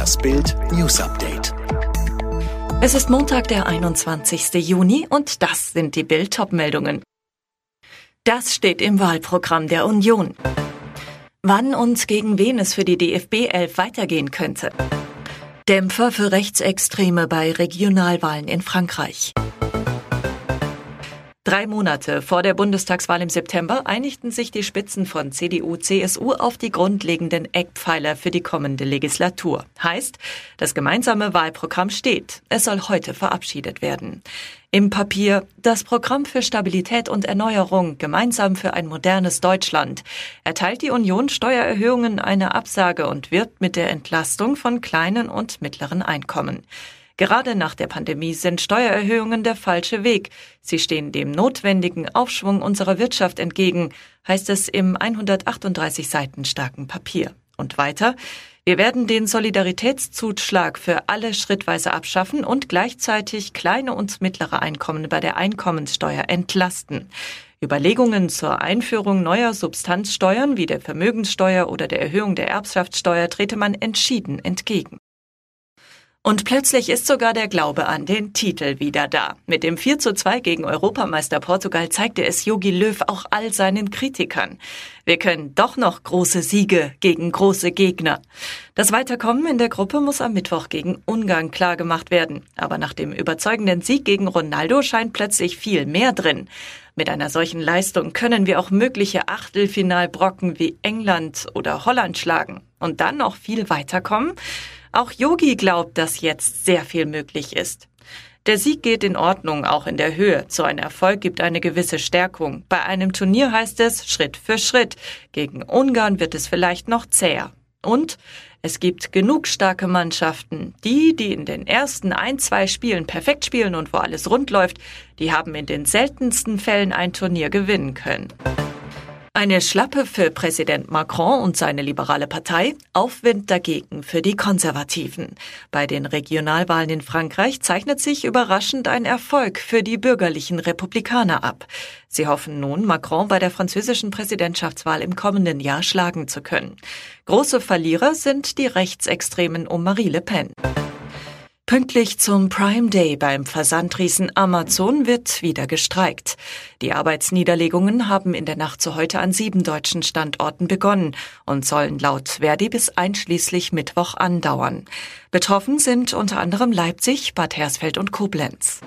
Das Bild News Update. Es ist Montag, der 21. Juni und das sind die Bild meldungen Das steht im Wahlprogramm der Union. Wann und gegen wen es für die DFB 11 weitergehen könnte. Dämpfer für Rechtsextreme bei Regionalwahlen in Frankreich. Drei Monate vor der Bundestagswahl im September einigten sich die Spitzen von CDU, CSU auf die grundlegenden Eckpfeiler für die kommende Legislatur. Heißt, das gemeinsame Wahlprogramm steht. Es soll heute verabschiedet werden. Im Papier das Programm für Stabilität und Erneuerung gemeinsam für ein modernes Deutschland erteilt die Union Steuererhöhungen eine Absage und wirbt mit der Entlastung von kleinen und mittleren Einkommen. Gerade nach der Pandemie sind Steuererhöhungen der falsche Weg. Sie stehen dem notwendigen Aufschwung unserer Wirtschaft entgegen, heißt es im 138 Seiten starken Papier. Und weiter, wir werden den Solidaritätszuschlag für alle schrittweise abschaffen und gleichzeitig kleine und mittlere Einkommen bei der Einkommenssteuer entlasten. Überlegungen zur Einführung neuer Substanzsteuern wie der Vermögenssteuer oder der Erhöhung der Erbschaftssteuer trete man entschieden entgegen. Und plötzlich ist sogar der Glaube an den Titel wieder da. Mit dem 4 zu 2 gegen Europameister Portugal zeigte es Jogi Löw auch all seinen Kritikern. Wir können doch noch große Siege gegen große Gegner. Das Weiterkommen in der Gruppe muss am Mittwoch gegen Ungarn klargemacht werden. Aber nach dem überzeugenden Sieg gegen Ronaldo scheint plötzlich viel mehr drin. Mit einer solchen Leistung können wir auch mögliche Achtelfinalbrocken wie England oder Holland schlagen. Und dann noch viel weiterkommen? Auch Yogi glaubt, dass jetzt sehr viel möglich ist. Der Sieg geht in Ordnung, auch in der Höhe. So ein Erfolg gibt eine gewisse Stärkung. Bei einem Turnier heißt es Schritt für Schritt. Gegen Ungarn wird es vielleicht noch zäher. Und es gibt genug starke Mannschaften. Die, die in den ersten ein, zwei Spielen perfekt spielen und wo alles rund läuft, die haben in den seltensten Fällen ein Turnier gewinnen können. Eine Schlappe für Präsident Macron und seine liberale Partei, Aufwind dagegen für die Konservativen. Bei den Regionalwahlen in Frankreich zeichnet sich überraschend ein Erfolg für die bürgerlichen Republikaner ab. Sie hoffen nun, Macron bei der französischen Präsidentschaftswahl im kommenden Jahr schlagen zu können. Große Verlierer sind die Rechtsextremen um Marie Le Pen. Pünktlich zum Prime Day beim Versandriesen Amazon wird wieder gestreikt. Die Arbeitsniederlegungen haben in der Nacht zu heute an sieben deutschen Standorten begonnen und sollen laut Verdi bis einschließlich Mittwoch andauern. Betroffen sind unter anderem Leipzig, Bad Hersfeld und Koblenz.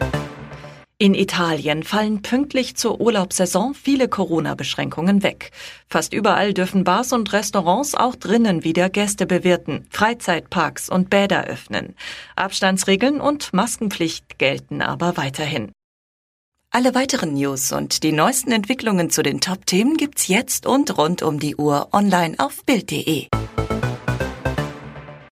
In Italien fallen pünktlich zur Urlaubssaison viele Corona-Beschränkungen weg. Fast überall dürfen Bars und Restaurants auch drinnen wieder Gäste bewirten, Freizeitparks und Bäder öffnen. Abstandsregeln und Maskenpflicht gelten aber weiterhin. Alle weiteren News und die neuesten Entwicklungen zu den Top-Themen gibt's jetzt und rund um die Uhr online auf Bild.de.